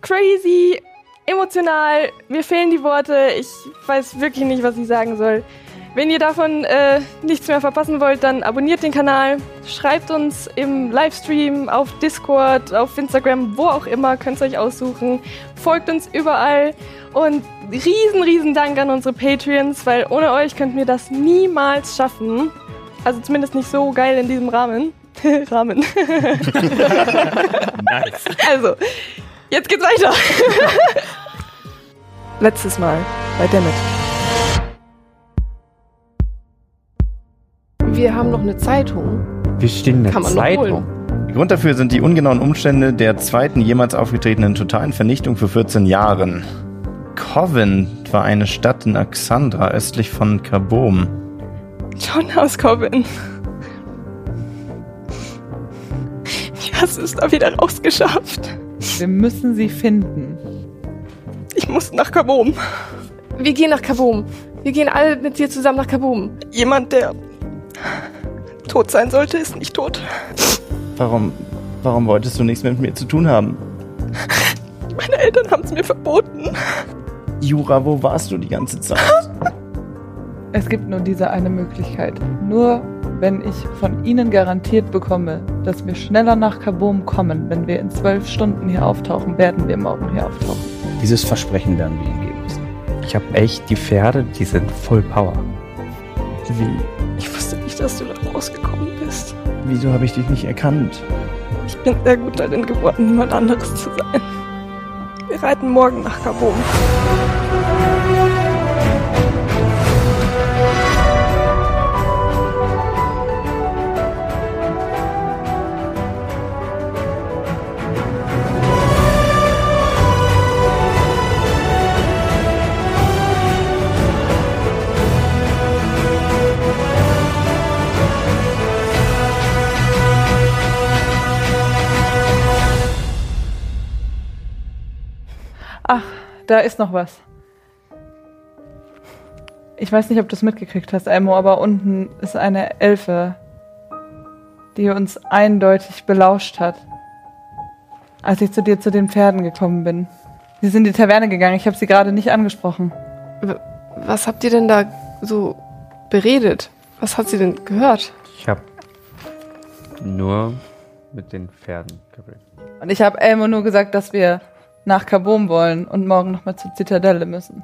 crazy, emotional. Mir fehlen die Worte. Ich weiß wirklich nicht, was ich sagen soll. Wenn ihr davon äh, nichts mehr verpassen wollt, dann abonniert den Kanal, schreibt uns im Livestream, auf Discord, auf Instagram, wo auch immer, könnt ihr euch aussuchen. Folgt uns überall und riesen, riesen Dank an unsere Patreons, weil ohne euch könnten wir das niemals schaffen. Also zumindest nicht so geil in diesem Rahmen. Rahmen. Nice. Also, jetzt geht's weiter. Letztes Mal bei Dammit. Wir haben noch eine Zeitung. Wir stehen in der Kann man noch Zeitung. holen. Der Grund dafür sind die ungenauen Umstände der zweiten jemals aufgetretenen totalen Vernichtung vor 14 Jahren. Covent war eine Stadt in Axandra östlich von Kabom. John aus Corbin. Wie hast du es da wieder rausgeschafft? Wir müssen sie finden. Ich muss nach Kabum. Wir gehen nach Kaboom. Wir gehen alle mit dir zusammen nach Kaboom. Jemand, der tot sein sollte, ist nicht tot. Warum, warum wolltest du nichts mit mir zu tun haben? Meine Eltern haben es mir verboten. Jura, wo warst du die ganze Zeit? Es gibt nur diese eine Möglichkeit. Nur wenn ich von Ihnen garantiert bekomme, dass wir schneller nach Kabum kommen, wenn wir in zwölf Stunden hier auftauchen, werden wir morgen hier auftauchen. Dieses Versprechen werden wir ihm geben müssen. Ich habe echt die Pferde, die sind voll Power. Wie, Ich wusste nicht, dass du da rausgekommen bist. wieso habe ich dich nicht erkannt? Ich bin sehr gut darin geworden, niemand anderes zu sein. Wir reiten morgen nach Kabum. Da ist noch was. Ich weiß nicht, ob du es mitgekriegt hast, Elmo, aber unten ist eine Elfe, die uns eindeutig belauscht hat, als ich zu dir zu den Pferden gekommen bin. Sie sind in die Taverne gegangen, ich habe sie gerade nicht angesprochen. Was habt ihr denn da so beredet? Was hat sie denn gehört? Ich habe nur mit den Pferden geredet. Und ich habe Elmo nur gesagt, dass wir nach Kabum wollen und morgen nochmal zur Zitadelle müssen.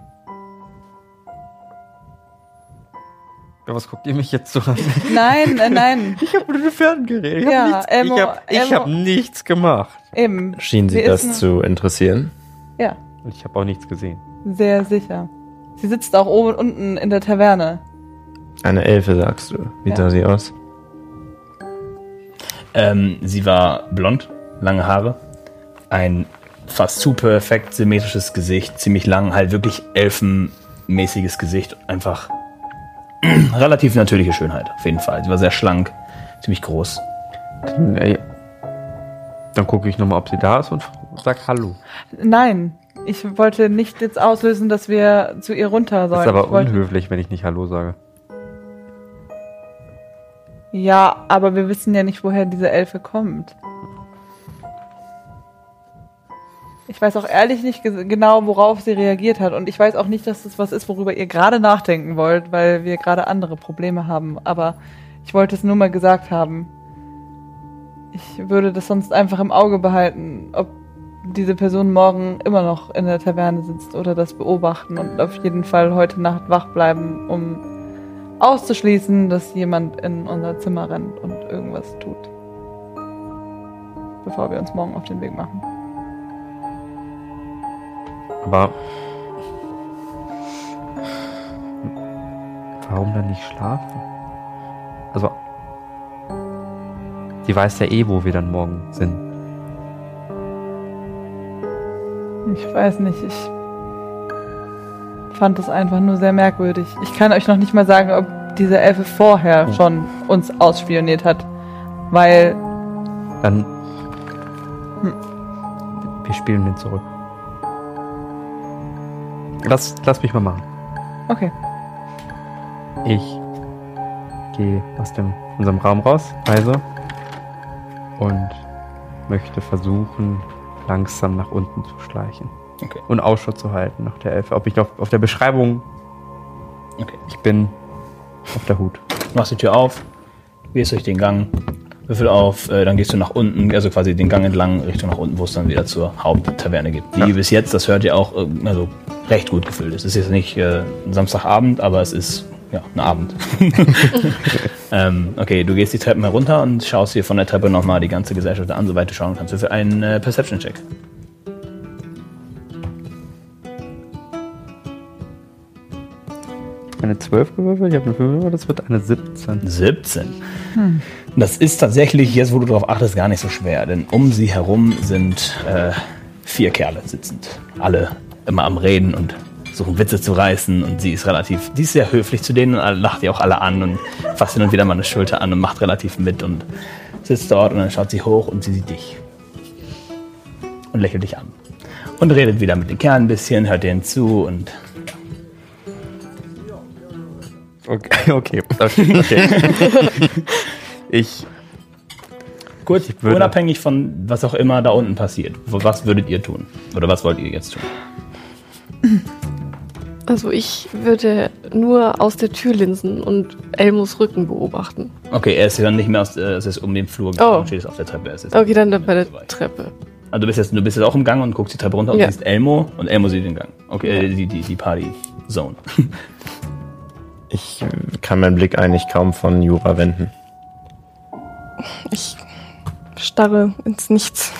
Ja, was guckt ihr mich jetzt so an? Nein, äh, nein, Ich habe mit den Pferden geredet. Ich Ja, habe nichts, Elmo- ich hab, ich hab nichts gemacht. eben. Schien sie Sie das zu interessieren? Ja, Und ich habe auch nichts gesehen. sehr sicher. Sie sitzt auch oben unten in der Taverne. Eine Elfe, sagst du. Wie Ja. sah sie aus? Ähm, sie war blond, lange Haare, ein fast zu perfekt symmetrisches Gesicht, ziemlich lang, halt wirklich elfenmäßiges Gesicht, einfach relativ natürliche Schönheit, auf jeden Fall. Sie war sehr schlank, ziemlich groß. Ey, dann gucke ich nochmal, ob sie da ist und sag Hallo. Nein, ich wollte nicht jetzt auslösen, dass wir zu ihr runter sollen. Das ist aber unhöflich, wenn ich nicht Hallo sage. Ja, aber wir wissen ja nicht, woher diese Elfe kommt. Ich weiß auch ehrlich nicht ge- genau, worauf sie reagiert hat. Und ich weiß auch nicht, dass das was ist, worüber ihr gerade nachdenken wollt, weil wir gerade andere Probleme haben. Aber ich wollte es nur mal gesagt haben. Ich würde das sonst einfach im Auge behalten, ob diese Person morgen immer noch in der Taverne sitzt oder das beobachten und auf jeden Fall heute Nacht wach bleiben, um auszuschließen, dass jemand in unser Zimmer rennt und irgendwas tut. Bevor wir uns morgen auf den Weg machen. Aber. Warum dann nicht schlafen? Also. Sie weiß ja eh, wo wir dann morgen sind. Ich weiß nicht, ich fand das einfach nur sehr merkwürdig. Ich kann euch noch nicht mal sagen, ob diese Elfe vorher schon uns ausspioniert hat. Weil, Dann. Wir spielen den zurück. Lass, lass mich mal machen. okay. Ich gehe aus dem, unserem Raum raus, Reise, und möchte versuchen, langsam nach unten zu schleichen. Okay. Und Ausschau zu halten nach der Elfe. Ob ich auf, auf der Beschreibung, Okay. ich bin auf der Hut. Machst die Tür auf, gehst durch den Gang, Würfel auf, äh, dann gehst du nach unten, also quasi den Gang entlang Richtung nach unten, wo es dann wieder zur Haupttaverne gibt. Die bis jetzt, das hört ihr auch, äh, also recht gut gefüllt ist. Es ist jetzt nicht äh, ein Samstagabend, aber es ist ja ein Abend. ähm, okay, du gehst die Treppen herunter und schaust dir von der Treppe nochmal die ganze Gesellschaft an, soweit du schauen kannst. Für einen äh, Perception-Check. Eine 12 gewürfelt, ich habe eine 5 gewürfelt, das wird eine 17. 17. Das ist tatsächlich, jetzt wo du darauf achtest, gar nicht so schwer, denn um sie herum sind äh, vier Kerle sitzend. Alle immer am Reden und suchen Witze zu reißen und sie ist relativ, die ist sehr höflich zu denen und lacht die auch alle an und fasst hin und wieder mal eine Schulter an und macht relativ mit und sitzt dort und dann schaut sie hoch und sie sieht dich. Und lächelt dich an. Und redet wieder mit den Kerlen ein bisschen, hört denen zu und Okay, okay. okay. okay. ich Gut, unabhängig von was auch immer da unten passiert. Was würdet ihr tun? Oder was wollt ihr jetzt tun? Also ich würde nur aus der Tür linsen und Elmos Rücken beobachten. Okay, er ist ja nicht mehr aus, äh, es ist um den Flur Oh. gegangen, steht jetzt auf der Treppe. Er Okay, dann bei der so weit. Treppe. Also du bist, jetzt, du bist jetzt auch im Gang und guckst die Treppe runter und Ja. siehst Elmo und Elmo sieht den Gang. Okay, äh, die, die, die Party-Zone. Ich kann meinen Blick eigentlich kaum von Jura wenden. Ich starre ins Nichts.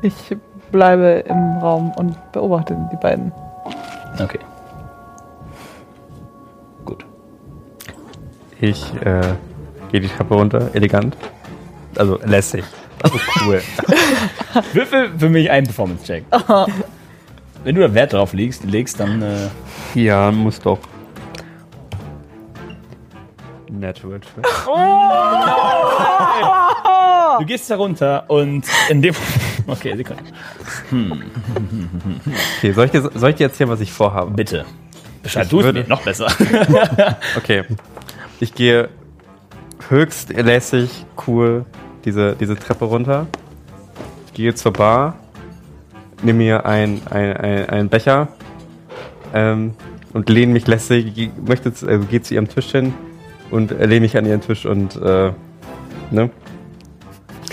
Ich bleibe im Raum und beobachte die beiden. Okay. Gut. Ich äh, gehe die Treppe runter, elegant. Also lässig. Also cool. Würfel für mich einen Performance-Check. Wenn du da Wert drauf legst, legst dann äh, ja, muss doch. Natural Track. Du gehst da runter und in dem. Okay, Sekunde. Okay, soll ich, dir, soll ich dir erzählen, was ich vorhabe? Bitte. Bescheid Ich du es würde- mir noch besser. Okay. Ich gehe höchst lässig, cool diese, diese Treppe runter. Gehe zur Bar, nehme mir ein, ein, ein, einen Becher ähm, und lehne mich lässig, möchte, also gehe zu ihrem Tisch hin und äh, lehne mich an ihren Tisch und äh, ne?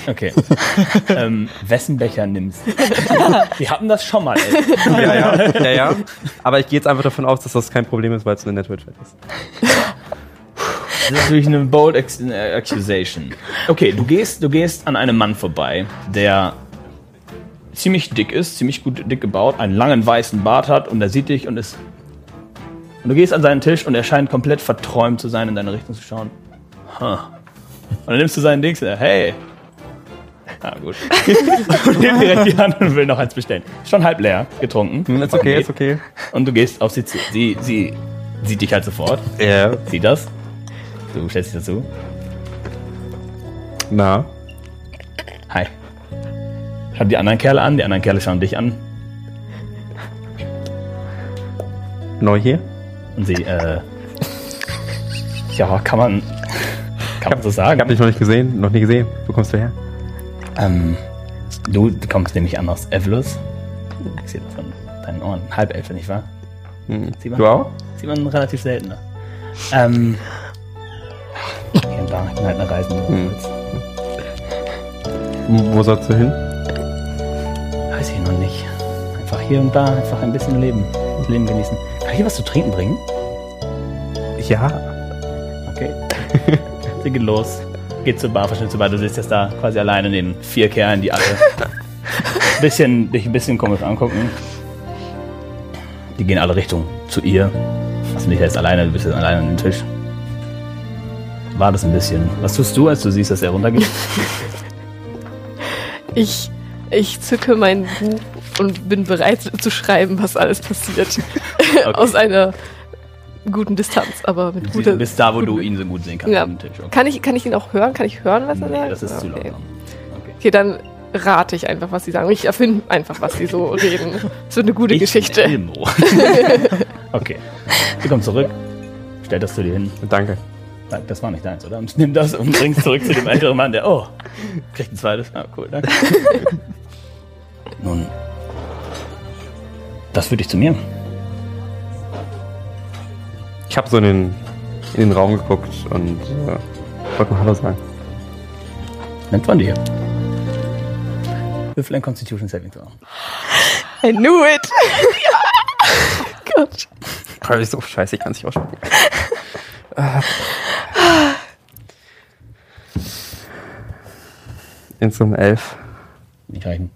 Okay. ähm, wessen Becher nimmst du? Wir hatten das schon mal. Ey. Ja, ja, ja, ja. Aber ich gehe jetzt einfach davon aus, dass das kein Problem ist, weil es eine Network Chat ist. Das ist natürlich eine bold äh, accusation. Okay, du gehst, du gehst an einem Mann vorbei, der ziemlich dick ist, ziemlich gut dick gebaut, einen langen weißen Bart hat und er sieht dich und ist. Und du gehst an seinen Tisch und er scheint komplett verträumt zu sein, in deine Richtung zu schauen. Huh. Und dann nimmst du seinen Dings, äh, hey. Ah, gut. und nimmt direkt die Hand und will noch eins bestellen. Schon halb leer, getrunken. Hm, ist okay, ist okay. Und du gehst auf sie zu. Sie, sie sieht dich halt sofort. Ja. Sieht das. Du stellst dich dazu. Na. Hi. Schau die anderen Kerle an, die anderen Kerle schauen dich an Neu hier? und sie, äh. Ja, kann man. Kann man so Ich sagen. habe dich noch nicht gesehen, noch nie gesehen. Wo kommst du her? Ähm, du kommst nämlich an aus Evelus. Ich sehe das von deinen Ohren. Halbelfe, nicht wahr? Hm. Sieht man, Du auch? Sieht man relativ seltener. Ähm. Hier und da, ich bin halt eine Reisende. Hm. Wo sollst du hin? Weiß ich noch nicht. Einfach hier und da, einfach ein bisschen leben. Das Leben genießen. Kann ich dir was zu trinken bringen? Ja. Okay. Sie geht los. Geht zur Bar, verschwindet zur Bar. Du sitzt jetzt da quasi alleine neben vier Kerlen, die alle bisschen, dich ein bisschen komisch angucken. Die gehen alle Richtung zu ihr. Du nicht jetzt alleine, du bist jetzt alleine an dem Tisch. War das ein bisschen. Was tust du, als du siehst, dass er runtergeht? Ich Ich zücke mein Buch und bin bereit zu schreiben, was alles passiert. Aus einer guten Distanz, aber mit Du guter. bist da, wo du ihn so gut sehen kannst. Ja. Tisch. Okay. Kann ich, kann ich ihn auch hören? Kann ich hören, was er Nee, sagt? das ist zu laut. Okay. Okay, dann rate ich einfach, was sie sagen. Ich erfinde einfach, was sie so reden. Es wird eine gute Ich Geschichte. bin Elmo. okay. Sie kommt zurück. Stell das zu dir hin. Danke. Nein, Das war nicht deins, oder? Und nimm das und bring's zurück zu dem älteren Mann, der, oh, kriegt ein zweites. Ah, cool, danke. Nun, das führt dich zu mir. Ich habe so in den, in den Raum geguckt und äh, wollte mal Hallo sagen. Nett von dir. Würfel ein Constitution Saving Throw. I knew it. Gott. Aber ich so, scheiße, ich kann es nicht aussprechen. In so einem Elf. Nicht reichen.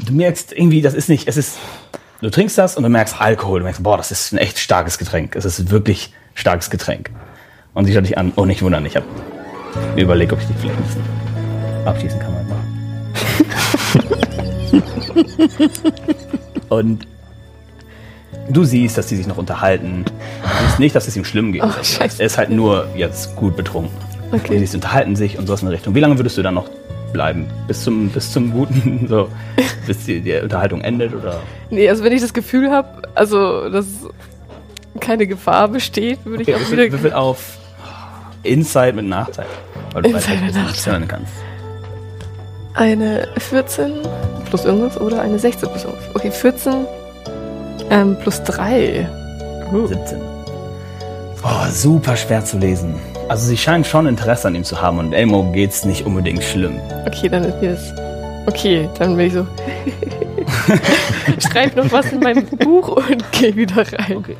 Du merkst irgendwie, das ist nicht, es ist, du trinkst das und du merkst Alkohol. Du merkst, boah, das ist ein echt starkes Getränk. Es ist wirklich starkes Getränk. Und sie schaut dich an, oh, nicht wundern, ich habe überlegt, ob ich dich vielleicht ein bisschen abschießen kann. Mal. und du siehst, dass die sich noch unterhalten. Du siehst nicht, dass es ihm schlimm geht. Oh, er ist halt nur jetzt gut betrunken. Und Okay. sie unterhalten sich und so in der Richtung. Wie lange würdest du dann noch bleiben? Bis zum, bis zum guten, so, bis die, die Unterhaltung endet oder? Nee, also wenn ich das Gefühl habe, also dass keine Gefahr besteht, würde ich auch wieder. würfel auf Inside mit Nachteil. Weil du Inside weißt, mit hören kannst. Eine 14 plus irgendwas oder eine 16 plus irgendwas. Okay, 14 ähm, plus 3. 17. Oh, super schwer zu lesen. Also sie scheinen schon Interesse an ihm zu haben und Elmo geht's nicht unbedingt schlimm. Okay, dann ist mir das. Okay, dann bin ich so. Schreib noch was in meinem Buch und geh wieder rein. Okay.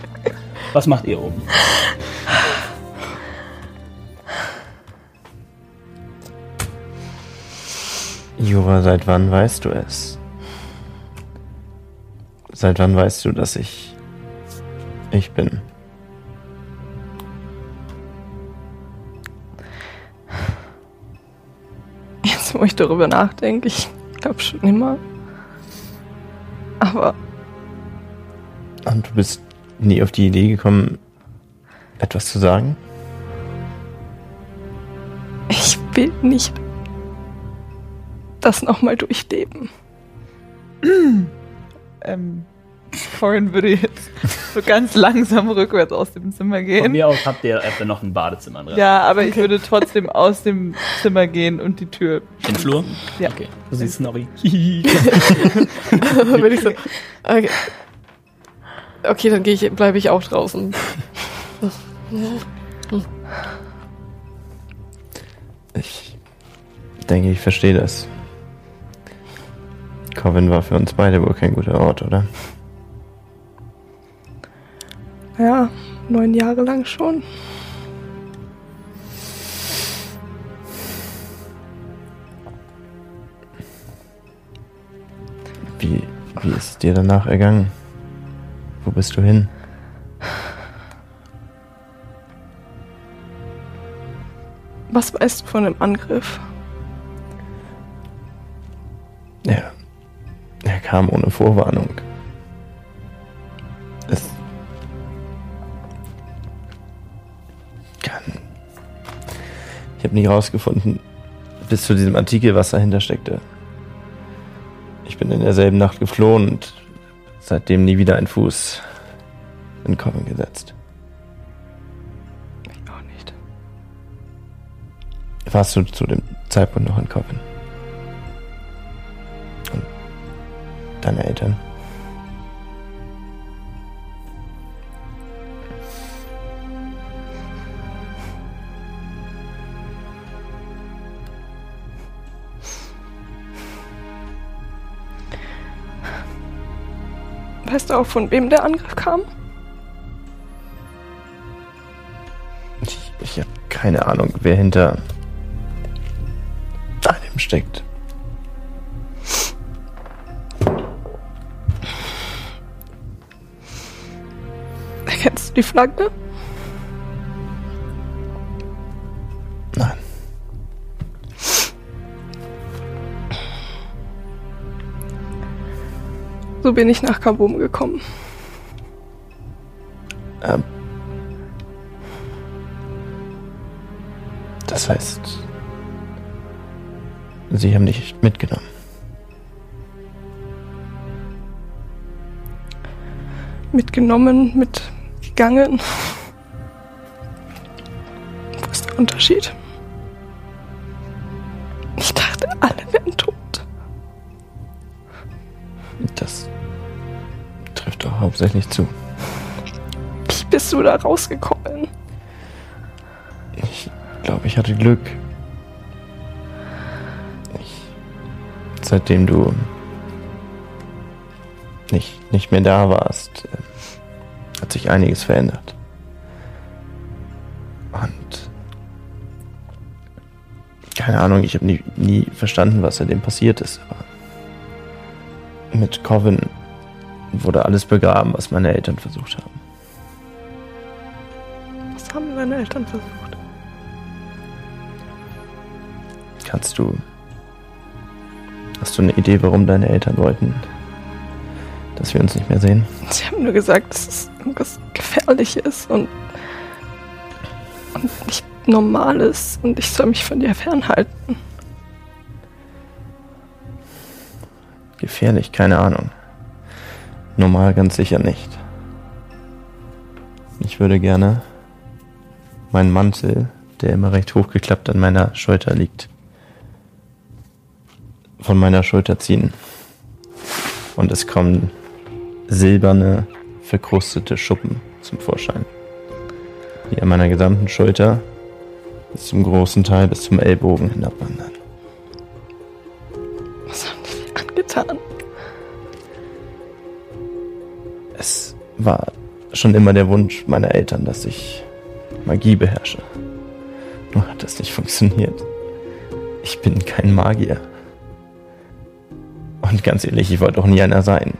Was macht ihr oben? Jura, seit wann weißt du es? Seit wann weißt du, dass ich ich bin? Jetzt, wo ich darüber nachdenke, ich glaube schon immer. Aber Und du bist nie auf die Idee gekommen, etwas zu sagen? ich will nicht das nochmal durchleben. Ähm, Corin würde jetzt so ganz langsam rückwärts aus dem Zimmer Von gehen. mir aus habt ihr, habt ihr noch ein Badezimmer drin. Ja, aber ich würde trotzdem aus dem Zimmer gehen und die Tür. Den Flur? Ja. Okay. Du siehst Snorri. dann bin ich so. Okay, okay dann gehe ich, bleibe ich auch draußen. Ich denke, ich verstehe das. Coven war für uns beide wohl kein guter Ort, oder? Ja, neun Jahre lang schon. Wie, wie ist es dir danach ergangen? Wo bist du hin? Was weißt du von dem Angriff? Er, er kam ohne Vorwarnung. Es Ich habe nie rausgefunden, bis zu diesem Artikel, was dahinter steckte. Ich bin in derselben Nacht geflohen und seitdem nie wieder einen Fuß in Coven gesetzt. Ich auch nicht. Warst du zu dem Zeitpunkt noch in Coven? Und deine Eltern? Weißt du auch, von wem der Angriff kam? Ich, ich habe keine Ahnung, wer hinter allem steckt. Erkennst du die Flagge? So bin ich nach Kabum gekommen. Ähm, das heißt, Sie haben dich mitgenommen. Mitgenommen, mitgegangen. Wo ist der Unterschied? Hauptsächlich zu. Wie bist du da rausgekommen? Ich glaube, ich hatte Glück. Ich, seitdem du nicht, nicht mehr da warst, äh, hat sich einiges verändert. Und keine Ahnung, ich habe nie, nie verstanden, was seitdem passiert ist. Aber mit Coven wurde alles begraben, was meine Eltern versucht haben. Was haben deine Eltern versucht? Kannst du. Hast du eine Idee, warum deine Eltern wollten, dass wir uns nicht mehr sehen? Sie haben nur gesagt, dass es irgendwas Gefährliches und, und nicht Normales und ich soll mich von dir fernhalten. Gefährlich, keine Ahnung. Normal ganz sicher nicht. Ich würde gerne meinen Mantel, der immer recht hochgeklappt an meiner Schulter liegt, von meiner Schulter ziehen. Und es kommen silberne, verkrustete Schuppen zum Vorschein. Die an meiner gesamten Schulter bis zum großen Teil bis zum Ellbogen hinabwandern. Was haben die angetan? Es war schon immer der Wunsch meiner Eltern, dass ich Magie beherrsche. Nur hat das nicht funktioniert. Ich bin kein Magier. Und ganz ehrlich, ich wollte auch nie einer sein.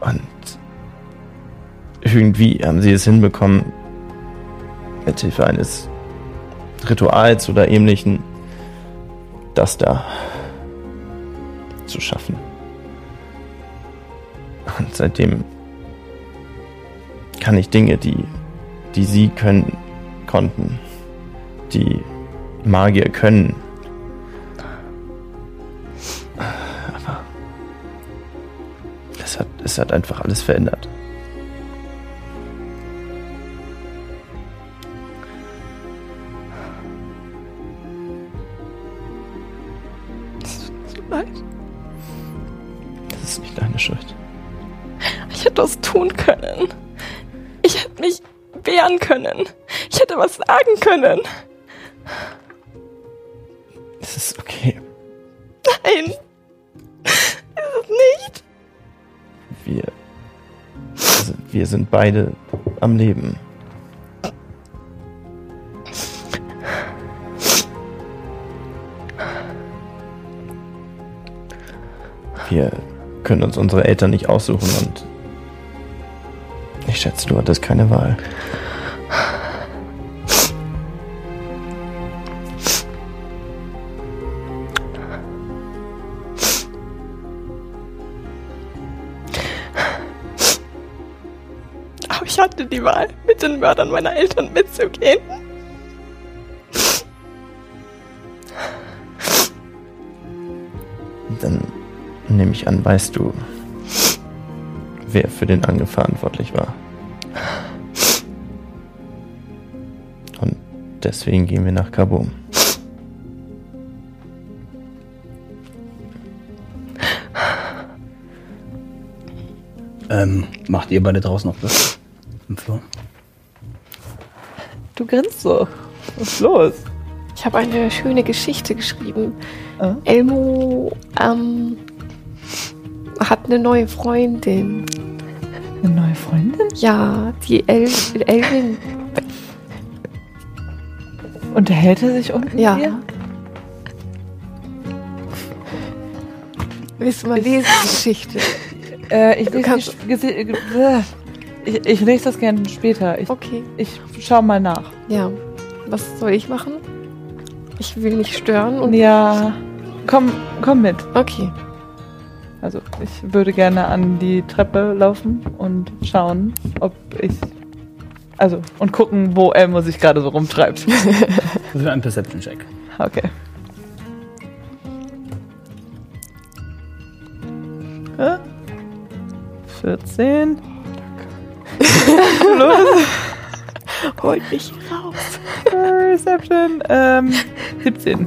Und irgendwie haben sie es hinbekommen, mit Hilfe eines Rituals oder ähnlichen, das da zu schaffen. Und seitdem kann ich Dinge, die, die sie können, konnten, die Magier können. Aber es hat, es hat einfach alles verändert. Können. Es ist okay. Nein. Ist es nicht? Wir, also wir sind beide am Leben. Wir können uns unsere Eltern nicht aussuchen und ich schätze, du hattest keine Wahl. Wahl, mit den Mördern meiner Eltern mitzugehen. Dann nehme ich an, weißt du, wer für den Angriff verantwortlich war. Und deswegen gehen wir nach Kabum. Ähm, macht ihr beide draußen noch das? Im Flur? Du grinst so. Was ist los? Ich habe eine schöne Geschichte geschrieben. Äh? Elmo ähm, hat eine neue Freundin. Eine neue Freundin? Ja, die El Elvin. Unterhält er sich unten Ja. mit ihr? Willst du mal lesen, die Geschichte? Äh, ich, Du lese kannst- die, ich, ich lese das gerne später. Ich, Okay, ich schau mal nach. ja. Was soll ich machen? Ich will nicht stören und. Ja, komm, komm mit. Okay. Also ich würde gerne an die Treppe laufen und schauen, ob ich. Also, und gucken, wo Elmo sich gerade so rumtreibt. Das ist ein Perception-Check. Okay. Äh, 14. Holt mich raus. Reception. Ähm, 17.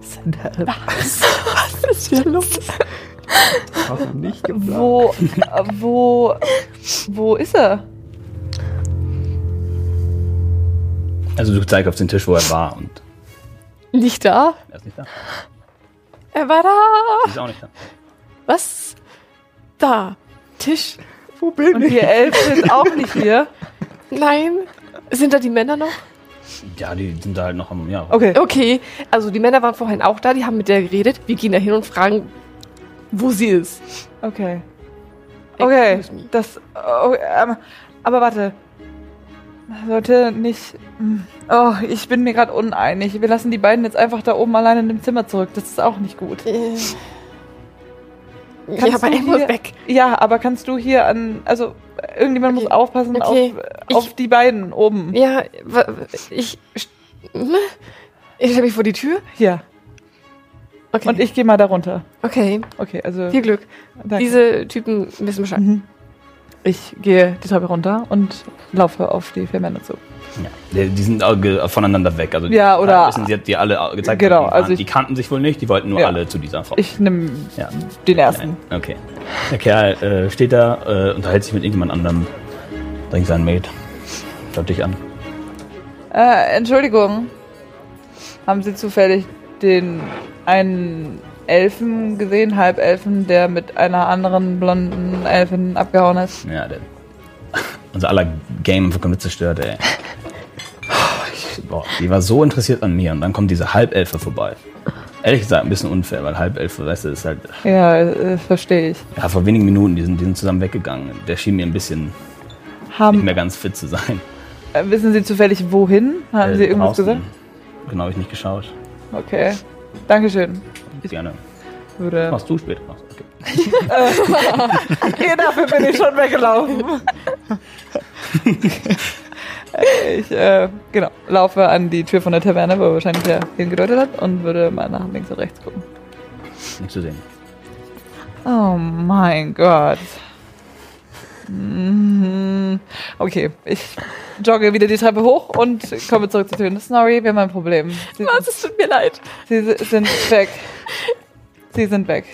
Sind Was ist hier los? nicht Wo, äh, wo, wo ist er? Also du zeigst auf den Tisch, wo er war und Nicht da? er ist nicht da. Er war Sie da. ist auch nicht da. Was? Da. Tisch. Wo bin Und die Elfen sind auch nicht hier. Nein. Sind da die Männer noch? Ja, die sind da halt noch am, ja. Okay. Okay, also die Männer waren vorhin auch da, die haben mit der geredet. Wir gehen da hin und fragen, wo sie ist. Okay. Okay. Das. Oh, ähm, aber warte. Sollte nicht. hm. Oh, ich bin mir gerade uneinig. Wir lassen die beiden jetzt einfach da oben alleine in dem Zimmer zurück. Das ist auch nicht gut. Äh. Kannst ja, aber hier- weg. Ja, aber kannst du hier an. Also, irgendjemand Okay. muss aufpassen Okay. auf, auf Ich- die beiden oben. Ja, ich. Ich stelle mich vor die Tür. Hier. Okay. Und ich gehe mal da runter. okay, Okay, also. viel Glück. danke. Diese Typen wissen Bescheid. Mhm. Ich gehe die Treppe runter und laufe auf die vier Männer zu. Ja. Die, sind voneinander weg. Also Ja, oder- wissen sie hat die alle gezeigt. Genau, die, also ich- die kannten sich wohl nicht, die wollten nur Ja. alle zu dieser Frau. Ich nehme ja. den ersten. Okay. Der Kerl äh, steht da, äh, unterhält sich mit irgendjemand anderem, bringt seinen Mate, schaut dich an. Äh, Entschuldigung. Haben Sie zufällig den einen Elfen gesehen, Halbelfen, der mit einer anderen blonden Elfin abgehauen ist? Ja, der, unser aller Game vollkommen zerstört, ey. Ich, boah, die war so interessiert an mir und dann kommt diese Halbelfe vorbei. Ehrlich gesagt, ein bisschen unfair, weil Halbelfe, weißt du, ist halt. Ja, äh, verstehe ich. Ja, vor wenigen Minuten, die sind, die sind zusammen weggegangen. Der schien mir ein bisschen nicht Haben, mehr ganz fit zu sein. äh, wissen Sie zufällig wohin? Haben Äh, Sie irgendwas draußen. gesagt? Genau, habe ich nicht geschaut. Okay. Dankeschön. Gerne. Würde. Machst du später. Machst du. Okay. Dafür bin ich schon weggelaufen. ich, äh, genau, laufe an die Tür von der Taverne, wo er wahrscheinlich der hingedeutet hat, und würde mal nach links und rechts gucken. Nicht zu sehen. Oh mein Gott. Mhm. Okay, ich jogge wieder die Treppe hoch und komme zurück zur Tür. Sorry, wir haben ein Problem. Sie, Was? Es tut mir leid. Sie si- sind weg. Sie sind weg.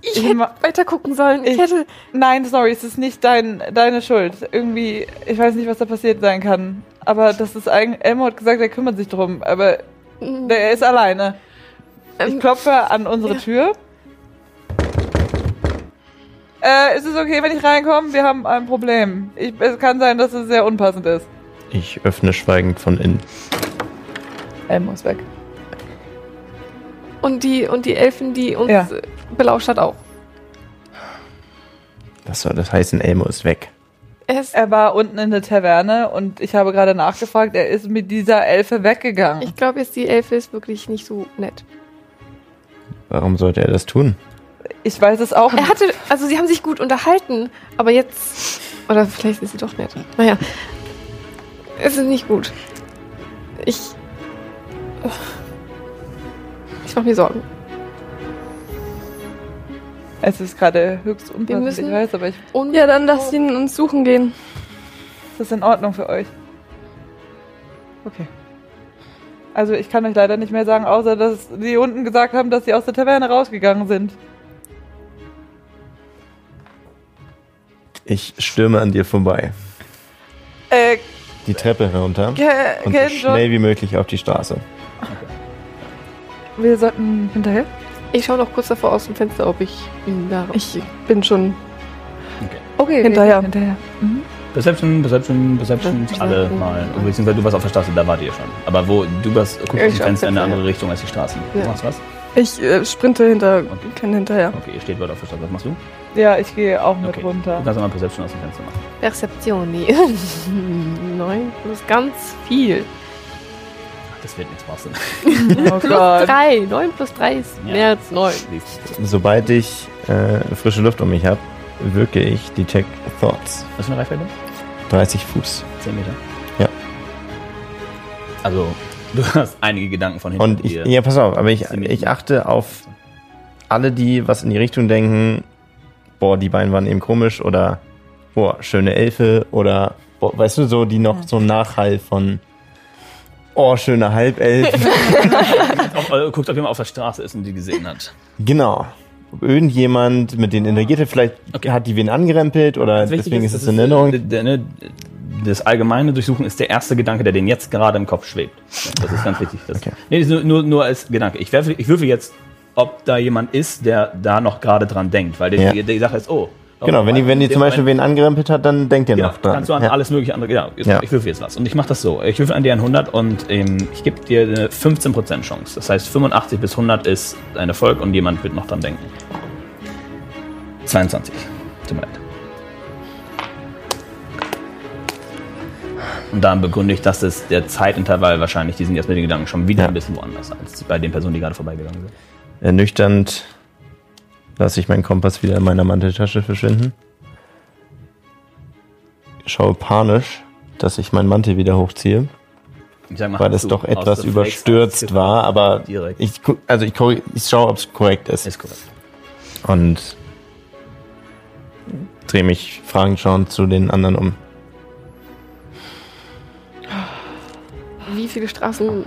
Ich Ich hätte weiter gucken sollen. Ich, Ich- hätte. Nein, sorry, es ist nicht dein, deine Schuld. Irgendwie, ich weiß nicht, was da passiert sein kann. Aber das ist eigentlich, Elmo hat gesagt, er kümmert sich drum, aber der ist alleine. Ich Ähm, klopfe an unsere ja. Tür. Äh, ist es okay, wenn ich reinkomme? Wir haben ein Problem. Ich, es kann sein, dass es sehr unpassend ist. Ich öffne schweigend von innen. Elmo ist weg. Und die, und die Elfen, die uns Ja. belauscht hat, auch. Was soll das heißen? Elmo ist weg. Er ist, Er war unten in der Taverne und ich habe gerade nachgefragt, er ist mit dieser Elfe weggegangen. ich glaube jetzt, die Elfe ist wirklich nicht so nett. Warum sollte er das tun? Ich weiß es auch Er nicht. hatte, also sie haben sich gut unterhalten, aber jetzt, oder vielleicht ist sie doch nett. Naja, es ist nicht gut. Ich, ich mache mir Sorgen. Es ist gerade höchst unpassend, ich weiß, aber ich, Und Ja, dann lass ihn uns suchen gehen. ist das in Ordnung für euch? Okay. Also ich kann euch leider nicht mehr sagen, außer dass sie unten gesagt haben, dass sie aus der Taverne rausgegangen sind. Ich stürme an dir vorbei. Äh, Die Treppe herunter und so schnell wie möglich auf die Straße. wir sollten hinterher. ich schaue noch kurz davor aus dem Fenster, ob ich ihn da Ich bin schon. Okay, Hinterher. wir- hinterher. Mhm. Perception, Perception, Perception, alle mal. Beziehungsweise du warst auf der Straße, da wart ihr schon. Aber wo, du warst, guckst Ich aus dem auf Fenster in eine andere Richtung als die Straßen. Du Ja. machst was? Ich äh, sprinte hinter Okay. Ken hinterher. Okay, ihr steht dort auf der Straße. Was machst du? Ja, ich gehe auch mit Okay. runter. Du kannst mal Perception aus dem Fenster machen. Perzeption, nee. Neun, das ist ganz viel. das wird nichts passen. Oh Plus. 3. 9 plus 3 ist Ja. mehr als 9. Sobald ich äh, frische Luft um mich habe, wirke ich Detect Thoughts. Was für eine Reichweite? 30 Fuß. 10 Meter. Ja. Also, du hast einige Gedanken von hinten. Und ich, ja, pass auf, aber ich, ich achte auf alle, die was in die Richtung denken, boah, die beiden waren eben komisch oder boah, schöne Elfe oder boah, weißt du, so, die noch so einen Nachhall von oh, schöne Halbelf. Auf, äh, guckt, ob jemand auf der Straße ist und die gesehen hat. genau. Ob irgendjemand mit denen interagiert hat, vielleicht Okay. hat die wen angerempelt oder deswegen ist dass es in Erinnerung. Das allgemeine Durchsuchen ist der erste Gedanke, der dem jetzt gerade im Kopf schwebt. Das ist ganz wichtig. Das, Okay. Nee, das ist nur, nur, nur als Gedanke. Ich, werfe, ich würfe jetzt, ob da jemand ist, der da noch gerade dran denkt. Weil die, Ja. die, die Sache ist, oh. Genau, wenn die, wenn die zum Beispiel Moment- wen angerempelt hat, dann denkt ihr Genau, noch dran. kannst du an Ja. alles mögliche andere. Genau, jetzt, Ja. ich würfe jetzt was. Und ich mache das so. Ich würfe an dir ein 100 und ähm, ich gebe dir eine 15% Chance. Das heißt, 85 bis 100 ist ein Erfolg und jemand wird noch dran denken. 22. Tut mir leid. Und dann begründe ich, dass es der Zeitintervall wahrscheinlich, die sind jetzt mit den Gedanken schon wieder Ja. ein bisschen woanders als bei den Personen, die gerade vorbeigegangen sind. Ernüchternd lasse ich meinen Kompass wieder in meiner Manteltasche verschwinden. Schaue panisch, dass ich meinen Mantel wieder hochziehe, mal, weil es doch etwas überstürzt war, aber Direkt. ich, also ich, ich schaue, ob es korrekt ist Ist korrekt. und drehe mich fragend schauend zu den anderen um. Wie viele Straßen?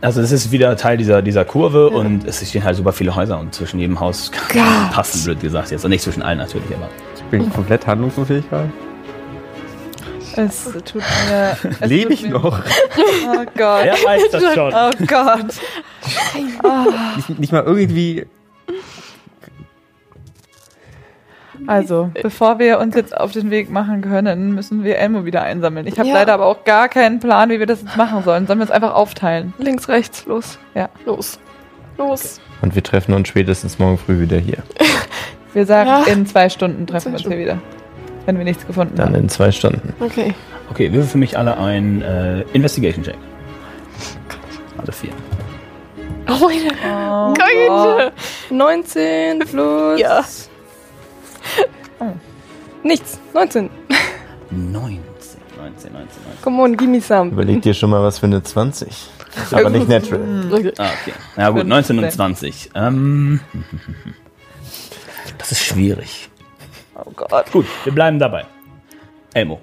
Also es ist wieder Teil dieser, dieser Kurve und es stehen halt super viele Häuser und zwischen jedem Haus passen, blöd gesagt jetzt. Und nicht zwischen allen natürlich, aber. Bin ich komplett handlungsunfähig gerade? Es tut mir. es Lebe tut ich mir- noch? Oh Gott. Er weiß das schon. Oh Gott. Nicht, nicht mal irgendwie. Also, bevor wir uns jetzt auf den Weg machen können, müssen wir Elmo wieder einsammeln. Ich habe Ja. leider aber auch gar keinen Plan, wie wir das jetzt machen sollen. Sollen wir uns einfach aufteilen? Links, rechts, los. Ja. Los. Los. Und wir treffen uns spätestens morgen früh wieder hier. Wir sagen, Ja. in zwei Stunden treffen wir uns hier wieder. Wenn wir nichts gefunden Dann haben. in zwei Stunden. Okay. Okay, wir für mich alle ein äh, Investigation Check. Also vier. Oh meine Oh Gott. 19 plus. Ja. Nichts. 19. 19, 19, 19, 19. Come on, give me some. Überleg dir schon mal was für eine 20. Aber nicht natural. Okay. Ah, okay. Ja gut, 19 und 20. Ähm, das ist schwierig. Oh Gott. Gut, wir bleiben dabei. Elmo,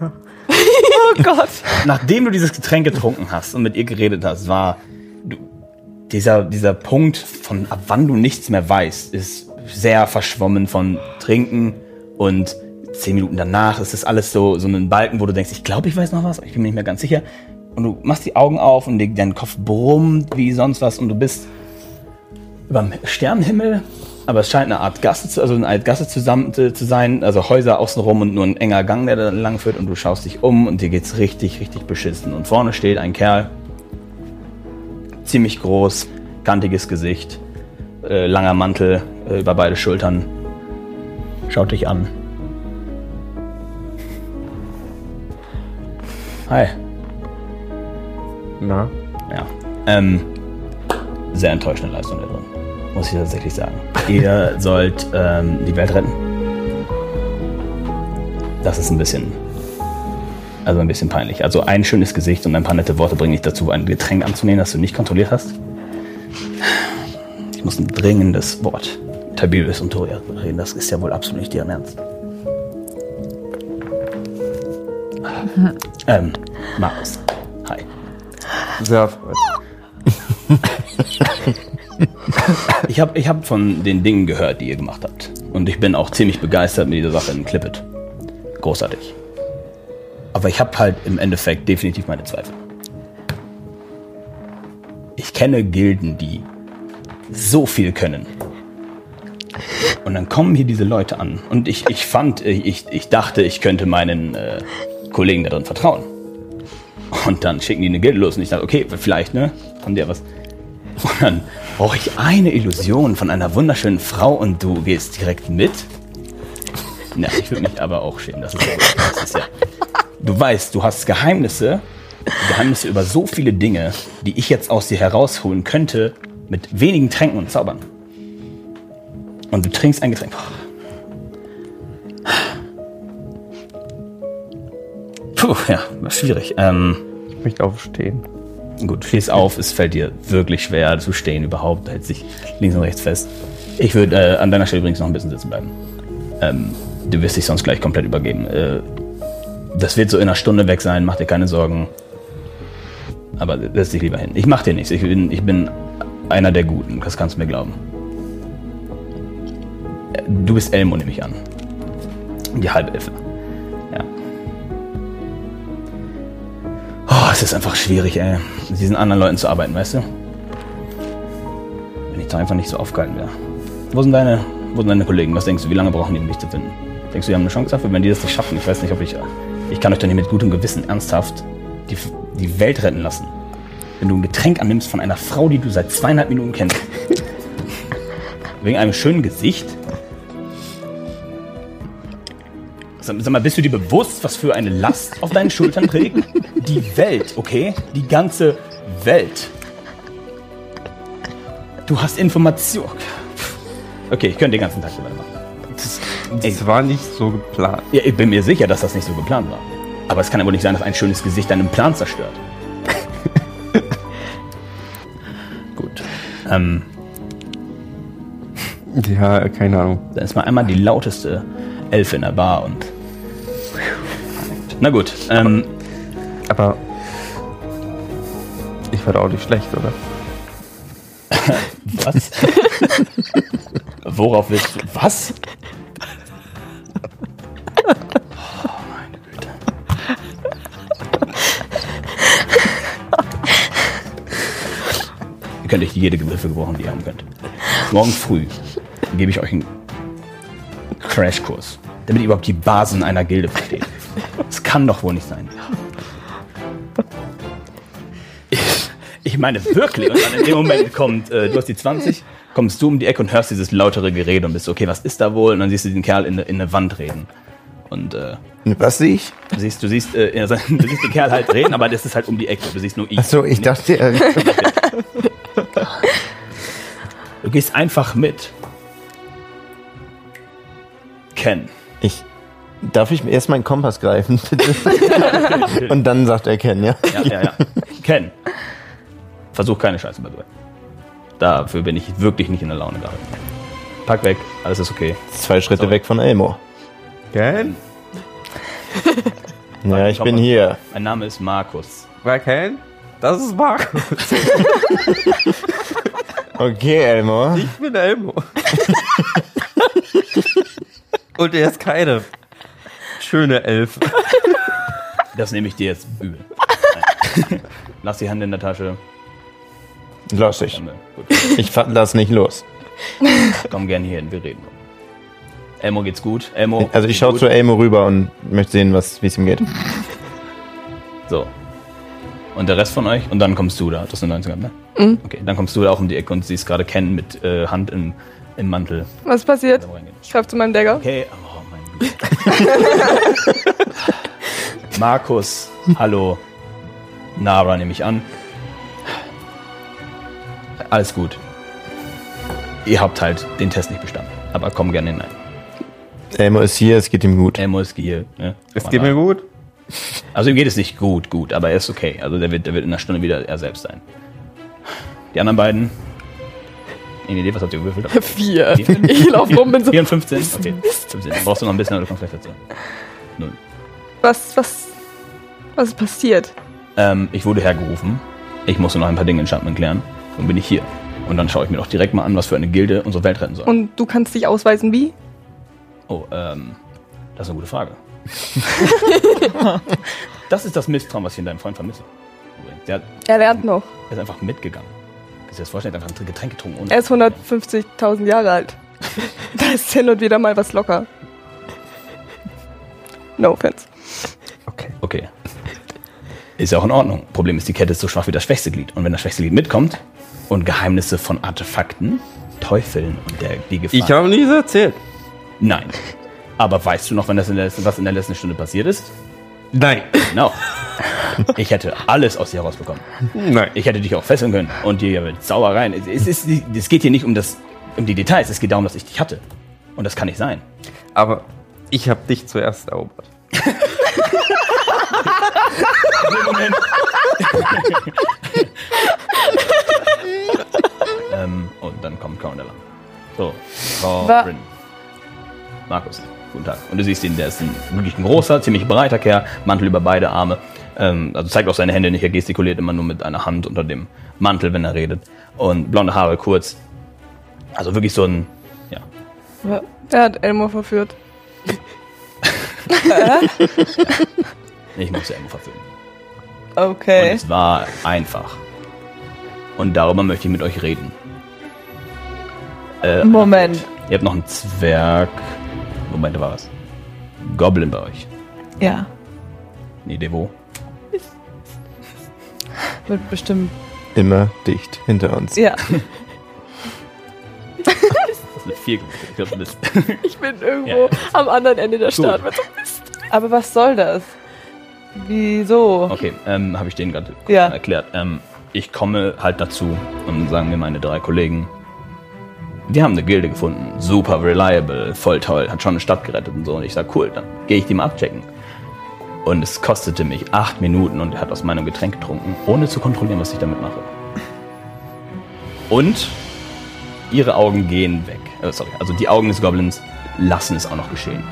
Oh Gott. nachdem du dieses Getränk getrunken hast und mit ihr geredet hast, war du, dieser, dieser Punkt von ab wann du nichts mehr weißt, ist sehr verschwommen von Trinken und zehn Minuten danach ist es alles so, so ein Balken, wo du denkst, ich glaube, ich weiß noch was, aber ich bin mir nicht mehr ganz sicher. Und du machst die Augen auf und dein Kopf brummt wie sonst was und du bist überm Sternenhimmel, aber es scheint eine Art Gasse also eine Art Gasse zusammen zu, zu sein, also Häuser außenrum und nur ein enger Gang, der da lang führt und du schaust dich um und dir geht's richtig, richtig beschissen. Und vorne steht ein Kerl, ziemlich groß, kantiges Gesicht, äh, langer Mantel äh, über beide Schultern, schaut dich an. Hi. Na? Ja. Ähm, sehr enttäuschende Leistung da drin. Muss ich tatsächlich sagen. Ihr sollt ähm, die Welt retten. Das ist ein bisschen. Also ein bisschen peinlich. Also ein schönes Gesicht und ein paar nette Worte bringen dich dazu, ein Getränk anzunehmen, das du nicht kontrolliert hast. Ich muss ein dringendes Wort. Tiberius und Toria reden. Das ist ja wohl absolut nicht deren Ernst. Ähm, Markus. Hi. Sehr freut. Ich habe ich hab von den Dingen gehört, die ihr gemacht habt. Und ich bin auch ziemlich begeistert mit dieser Sache in Clippet. Großartig. Aber ich habe halt im Endeffekt definitiv meine Zweifel. Ich kenne Gilden, die so viel können. Und dann kommen hier diese Leute an. Und ich, ich fand, ich, ich dachte, ich könnte meinen äh, Kollegen darin vertrauen. Und dann schicken die eine Gilde los. Und ich dachte, okay, vielleicht, ne? Von der was. Und dann brauche ich eine Illusion von einer wunderschönen Frau und du gehst direkt mit. Na, ich würde mich aber auch schämen. Das ist, ja, das ist ja. Du weißt, du hast Geheimnisse Geheimnisse über so viele Dinge, die ich jetzt aus dir herausholen könnte, mit wenigen Tränken und Zaubern. Und du trinkst ein Getränk. Puh, ja, war schwierig. Ähm, Ich möchte aufstehen. Gut, stehst auf, es fällt dir wirklich schwer zu stehen überhaupt, du hältst dich links und rechts fest. Ich würde äh, an deiner Stelle übrigens noch ein bisschen sitzen bleiben. Ähm, du wirst dich sonst gleich komplett übergeben. Äh, das wird so in einer Stunde weg sein, mach dir keine Sorgen. Aber setz dich lieber hin. Ich mach dir nichts, ich bin, ich bin einer der Guten, das kannst du mir glauben. Du bist Elmo, nehme ich an. Die Halbelfe. Ja. Oh, es ist einfach schwierig, ey, mit diesen anderen Leuten zu arbeiten, weißt du? Wenn ich da einfach nicht so aufgehalten wäre. Wo sind deine, wo sind deine Kollegen? Was denkst du, wie lange brauchen die, um dich zu finden? Denkst du, die haben eine Chance dafür? Wenn die das nicht schaffen, ich weiß nicht, ob ich. Ich kann euch doch nicht mit gutem Gewissen ernsthaft die, die Welt retten lassen. Wenn du ein Getränk annimmst von einer Frau, die du seit zweieinhalb Minuten kennst. Wegen einem schönen Gesicht. Sag mal, bist du dir bewusst, was für eine Last auf deinen Schultern trägt? Die Welt, okay? Die ganze Welt. Du hast Information. Okay, ich könnte den ganzen Tag so weitermachen. Das, das war nicht so geplant. Ja, ich bin mir sicher, dass das nicht so geplant war. Aber es kann ja wohl nicht sein, dass ein schönes Gesicht deinen Plan zerstört. Gut. Ähm, Ja, keine Ahnung. dann ist mal einmal die lauteste Elfe in der Bar und. Na gut, ähm, Aber ich war da auch nicht schlecht, oder? was? Worauf willst du? Was? Oh, meine Güte. Ihr könnt euch jede Hilfe gebrauchen, die ihr haben könnt. Morgen früh gebe ich euch einen Crashkurs, damit ihr überhaupt die Basen einer Gilde versteht. Das kann doch wohl nicht sein. Ich, ich meine wirklich. Und dann in dem Moment kommt, äh, du hast die 20, kommst du um die Ecke und hörst dieses lautere Gerede und bist so, okay, was ist da wohl? Und dann siehst du den Kerl in, eine- in eine Wand reden. Und äh, Was sehe ich? du siehst, du siehst, äh, du siehst den Kerl halt reden, aber das ist halt um die Ecke. Du siehst nur ich. Achso, ich dachte, äh, Du gehst einfach mit. Ken. ich. Darf ich erst meinen Kompass greifen, bitte? Und dann sagt er Ken, ja? Ja, ja, ja. Ken. Versuch keine Scheiße bei dir. Dafür bin ich wirklich nicht in der Laune gerade. Pack weg, alles ist okay. Zwei Schritte Sorry. weg von Elmo. Ken? Ja, ich bin hier. Mein Name ist Markus. Wer Ken? Das ist Markus. Okay, Elmo. Ich bin Elmo. Und er ist keine schöne Elfe. Das nehme ich dir jetzt übel. Nein. Lass die Hand in der Tasche. Ich. Gut. Ich fa- lass nicht los. Komm gerne hier hin, wir reden. Elmo geht's gut. Elmo. Also ich schaue gut? zu Elmo rüber und möchte sehen, was wie es ihm geht. So. Und der Rest von euch? Und dann kommst du da. Das ist eine 90er, ne? Mhm. Okay, dann kommst du da auch um die Ecke und siehst gerade Ken mit äh, Hand im, im Mantel. Was passiert? Ich greife zu meinem Dagger. Okay. Markus, hallo. Nara nehme ich an. Alles gut. Ihr habt halt den Test nicht bestanden. Aber komm gerne hinein. Elmo ist hier, es geht ihm gut. Elmo ist hier. Ne? Es geht mir gut. Also ihm geht es nicht gut, gut, aber er ist okay. Also der wird, der wird in einer Stunde wieder er selbst sein. Die anderen beiden. Eine Idee, was habt ihr gewürfelt? Vier. Ich laufe rum und so. 4 und 15? Okay. 15. Dann brauchst du noch ein bisschen, aber du kommst gleich dazu. Null. Was, was, was ist passiert? Ähm, ich wurde hergerufen. Ich musste noch ein paar Dinge in Schandman klären. Nun bin ich hier. Und dann schaue ich mir doch direkt mal an, was für eine Gilde unsere Welt retten soll. Und du kannst dich ausweisen wie? oh, ähm, das ist eine gute Frage. das ist das Misstrauen, was ich in deinem Freund vermisse. Der, Er lernt noch. der ist einfach mitgegangen. Kannst dir das vorstellen? Er einfach ein Getränk getrunken. Ohne Er ist 150.000 Jahre alt. da ist hin und wieder mal was locker. No offense. Okay. Okay. Ist ja auch in Ordnung. Problem ist, die Kette ist so schwach wie das schwächste Glied. Und wenn das schwächste Glied mitkommt und Geheimnisse von Artefakten, Teufeln und der, die Gefahr. Ich habe nie so erzählt. Nein. Aber weißt du noch, wenn das in der, letzten- was in der letzten Stunde passiert ist? Nein. Genau. Ich hätte alles aus dir herausbekommen. Nein. Ich hätte dich auch fesseln können und dir mit Sauereien. Es, es, ist, es geht hier nicht um, das, um die Details, es geht darum, dass ich dich hatte. Und das kann nicht sein. Aber ich habe dich zuerst erobert. ähm, und dann kommt Cornella. So, Frau Wa- Bryn. Markus, guten Tag. Und du siehst ihn, der ist ein, wirklich ein großer, ziemlich breiter Kerl, Mantel über beide Arme. Ähm, also zeigt auch seine Hände nicht, er gestikuliert immer nur mit einer Hand unter dem Mantel, wenn er redet. Und blonde Haare kurz. Also wirklich so ein, ja, Wer hat Elmo verführt? ich muss ja immer verfilmen. Und Okay. es war einfach. Und darüber möchte ich mit euch reden. Äh, Moment. Ihr habt noch einen Zwerg. Moment, war was? Goblin bei euch. Ja. Eine Idee wo? Wird bestimmt. Immer dicht hinter uns. Ja. Das ist eine 4 Ich glaube, das Ich bin irgendwo Ja, ja. am anderen Ende der Stadt. Aber was soll das? Wieso? Okay, ähm, habe ich denen gerade Ja. erklärt. Ähm, ich komme halt dazu und sagen mir meine drei Kollegen, wir haben eine Gilde gefunden, super reliable, voll toll, hat schon eine Stadt gerettet und so. Und ich sage, cool, dann gehe ich die mal abchecken. Und es kostete mich acht Minuten und er hat aus meinem Getränk getrunken, ohne zu kontrollieren, was ich damit mache. Und ihre Augen gehen weg. Äh, sorry, also die Augen des Goblins lassen es auch noch geschehen.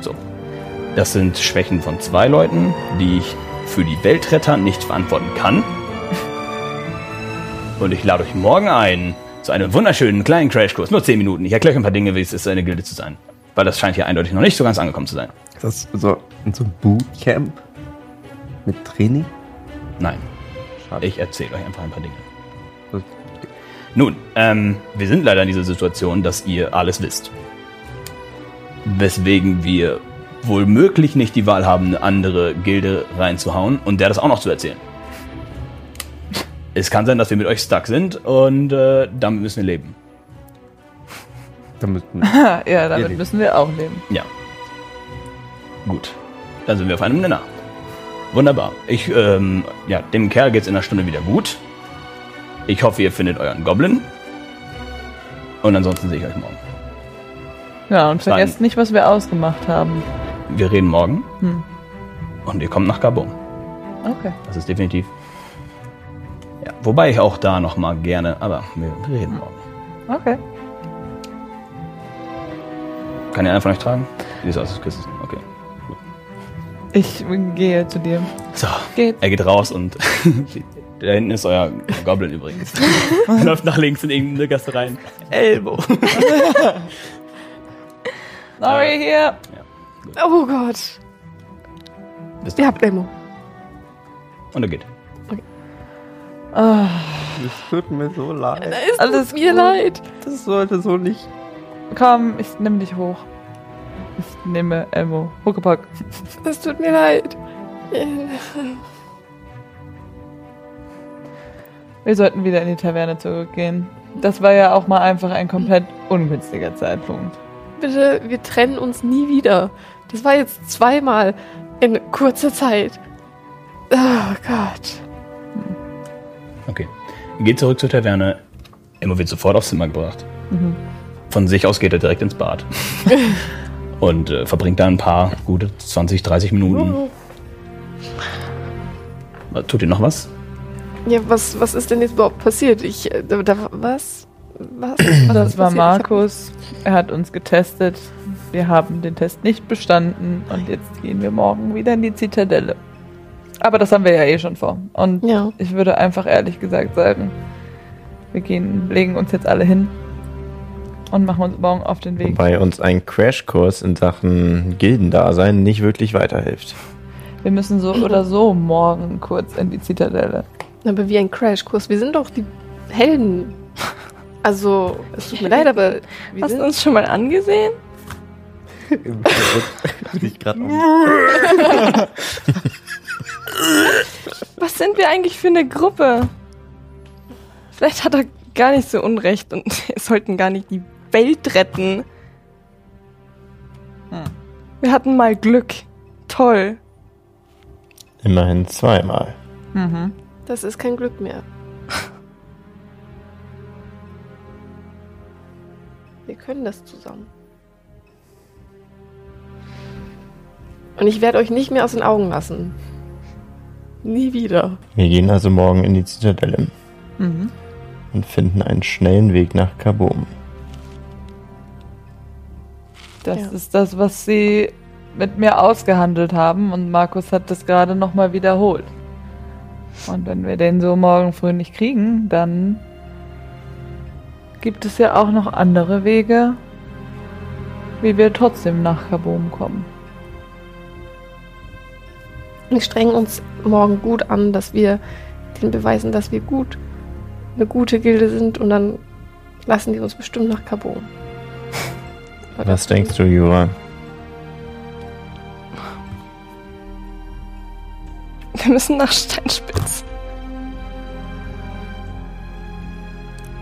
So. Das sind Schwächen von zwei Leuten, die ich für die Weltretter nicht verantworten kann. Und ich lade euch morgen ein zu einem wunderschönen kleinen Crashkurs. Nur 10 Minuten. Ich erkläre euch ein paar Dinge, wie es ist, eine Gilde zu sein. Weil das scheint hier eindeutig noch nicht so ganz angekommen zu sein. Ist das so, so ein Bootcamp mit Training? Nein, Schade. ich erzähle euch einfach ein paar Dinge. Nun, ähm, wir sind leider in dieser Situation, dass ihr alles wisst. Weswegen wir wohl möglich nicht die Wahl haben, eine andere Gilde reinzuhauen und der das auch noch zu erzählen. Es kann sein, dass wir mit euch stuck sind und äh, damit müssen wir leben. Da müssten Ha, ja, damit Ehrlich. müssen wir auch leben. Ja. Gut. Dann sind wir auf einem Nenner. Wunderbar. Ich, ähm, ja, dem Kerl geht's in einer Stunde wieder gut. Ich hoffe, ihr findet euren Goblin. Und ansonsten sehe ich euch morgen. Ja, und Bis dann. vergesst nicht, was wir ausgemacht haben. Wir reden morgen. Hm. Und ihr kommt nach Gabon. Okay. Das ist definitiv. Ja, wobei ich auch da noch mal gerne, aber wir, reden morgen. Okay. Kann ihr einer von euch tragen? Wie sieht's aus? Küssen. Okay. Ich gehe zu dir. So, Geht. er geht raus und da hinten ist euer Goblin übrigens. Läuft nach links in irgendeine Gasse rein. Elbow. Sorry, hier. Oh Gott. Ihr habt Elmo. Und er geht. Ah, Es tut mir so leid. Es Alles tut mir gut. leid. Das sollte so nicht. komm, ich nehme dich hoch. Ich nehme Elmo. Huckepack. Es tut mir leid. Wir sollten wieder in die Taverne zurückgehen. Das war ja auch mal einfach ein komplett ungünstiger Zeitpunkt. Bitte, wir trennen uns nie wieder. Das war jetzt zweimal in kurzer Zeit. Oh Gott. Okay. Geht zurück zur Taverne. Emma wird sofort aufs Zimmer gebracht. Mhm. Von sich aus geht er direkt ins Bad. Und äh, verbringt da ein paar gute 20, 30 Minuten. Tut ihr noch was? Ja, was, was ist denn jetzt überhaupt passiert? Ich, äh, da, was? Was? was Das war passiert? Markus. Er hat uns getestet. Wir haben den Test nicht bestanden und jetzt gehen wir morgen wieder in die Zitadelle. Aber das haben wir ja eh schon vor. Und ja. ich würde einfach ehrlich gesagt sagen, wir gehen, legen uns jetzt alle hin und machen uns morgen auf den Weg. Wobei uns ein Crashkurs in Sachen Gildendasein nicht wirklich weiterhilft. Wir müssen so oder so morgen kurz in die Zitadelle. Aber wie ein Crashkurs. Wir sind doch die Helden. Also, es tut mir leid, aber wir Hast du sind uns schon mal angesehen? ich gerade Was sind wir eigentlich für eine Gruppe? Vielleicht hat er gar nicht so unrecht und wir sollten gar nicht die Welt retten. Hm. Wir hatten mal Glück. Toll. Immerhin zweimal. Mhm. Das ist kein Glück mehr. Wir können das zusammen. Und ich werde euch nicht mehr aus den Augen lassen. Nie wieder. Wir gehen also morgen in die Zitadelle Mhm. und finden einen schnellen Weg nach Kabum. Das Ja. ist das, was sie mit mir ausgehandelt haben und Markus hat das gerade nochmal wiederholt. Und wenn wir den so morgen früh nicht kriegen, dann gibt es ja auch noch andere Wege, wie wir trotzdem nach Kabum kommen. Wir strengen uns morgen gut an, dass wir den beweisen, dass wir gut, eine gute Gilde sind und dann lassen die uns bestimmt nach Carbon. Was denkst du, Jura? Wir müssen nach Steinspitz.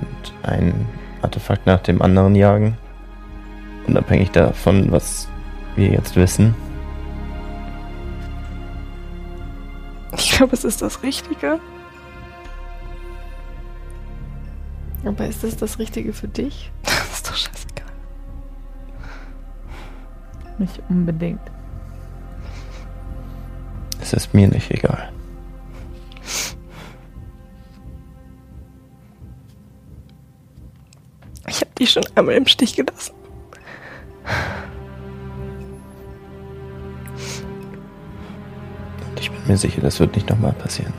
Und ein Artefakt nach dem anderen jagen? Unabhängig davon, was wir jetzt wissen. Ich glaube, es ist das Richtige. Aber ist das das Richtige für dich? Das ist doch scheißegal. Nicht unbedingt. Es ist mir nicht egal. Ich habe die schon einmal im Stich gelassen. Mir sicher, das wird nicht nochmal passieren.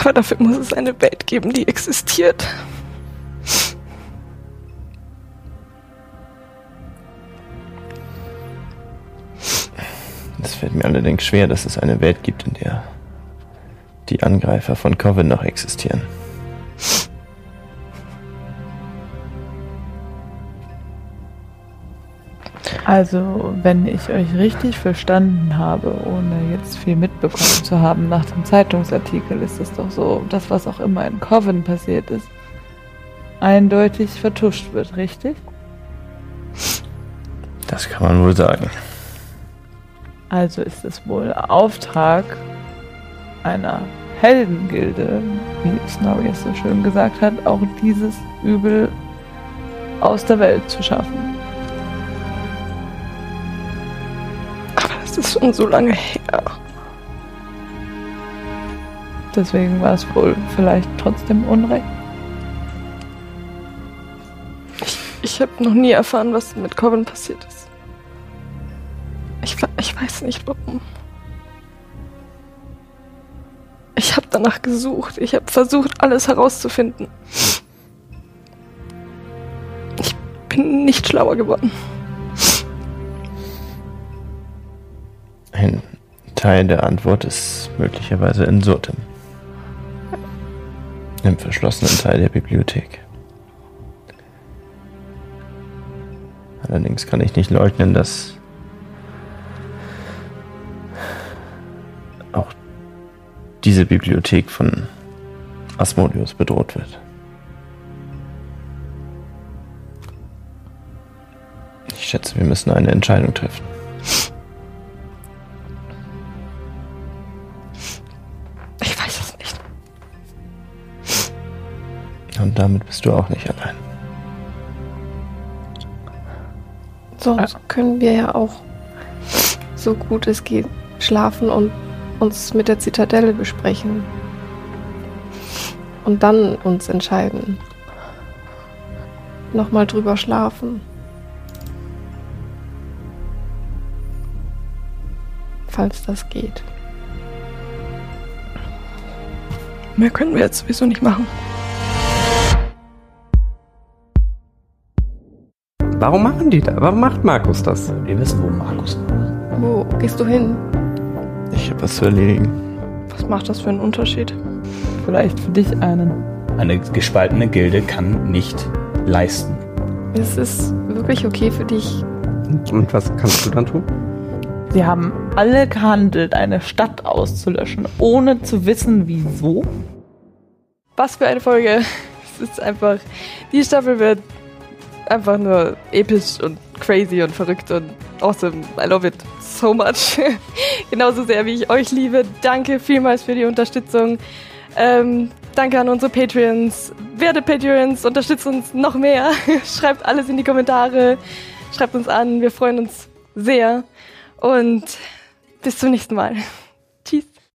Aber dafür muss es eine Welt geben, die existiert. Es fällt mir allerdings schwer, dass es eine Welt gibt, in der die Angreifer von Coven noch existieren. Also, wenn ich euch richtig verstanden habe, ohne jetzt viel mitbekommen zu haben nach dem Zeitungsartikel, ist es doch so, das, was auch immer in Coven passiert ist, eindeutig vertuscht wird, richtig? Das kann man wohl sagen. Also ist es wohl Auftrag einer Heldengilde, wie Snorri es so schön gesagt hat, auch dieses Übel aus der Welt zu schaffen. Schon so lange her. Deswegen war es wohl vielleicht trotzdem Unrecht. Ich habe noch nie erfahren, was mit Coven passiert ist. Ich, ich weiß nicht warum. Ich habe danach gesucht. Ich habe versucht, alles herauszufinden. Ich bin nicht schlauer geworden. Ein Teil der Antwort ist möglicherweise in Surtem. Im verschlossenen Teil der Bibliothek. Allerdings kann ich nicht leugnen, dass auch diese Bibliothek von Asmodeus bedroht wird. Ich schätze, wir müssen eine Entscheidung treffen. Und damit bist du auch nicht allein. Sonst können wir ja auch so gut es geht schlafen und uns mit der Zitadelle besprechen. Und dann uns entscheiden. Nochmal drüber schlafen. Falls das geht. Mehr können wir jetzt sowieso nicht machen. Warum machen die das? Warum macht Markus das? Wir wissen, wo Markus war. Wo gehst du hin? Ich habe was zu erledigen. Was macht das für einen Unterschied? Vielleicht für dich einen. Eine gespaltene Gilde kann nicht leisten. Ist es wirklich okay für dich? Und was kannst du dann tun? Sie haben alle gehandelt, eine Stadt auszulöschen, ohne zu wissen, wieso. Was für eine Folge. Es ist einfach. Die Staffel wird einfach nur episch und crazy und verrückt und awesome. I love it so much. Genauso sehr, wie ich euch liebe. Danke vielmals für die Unterstützung. Ähm, danke an unsere Patreons. Werde Patreons, unterstützt uns noch mehr. Schreibt alles in die Kommentare. Schreibt uns an. Wir freuen uns sehr. Und bis zum nächsten Mal.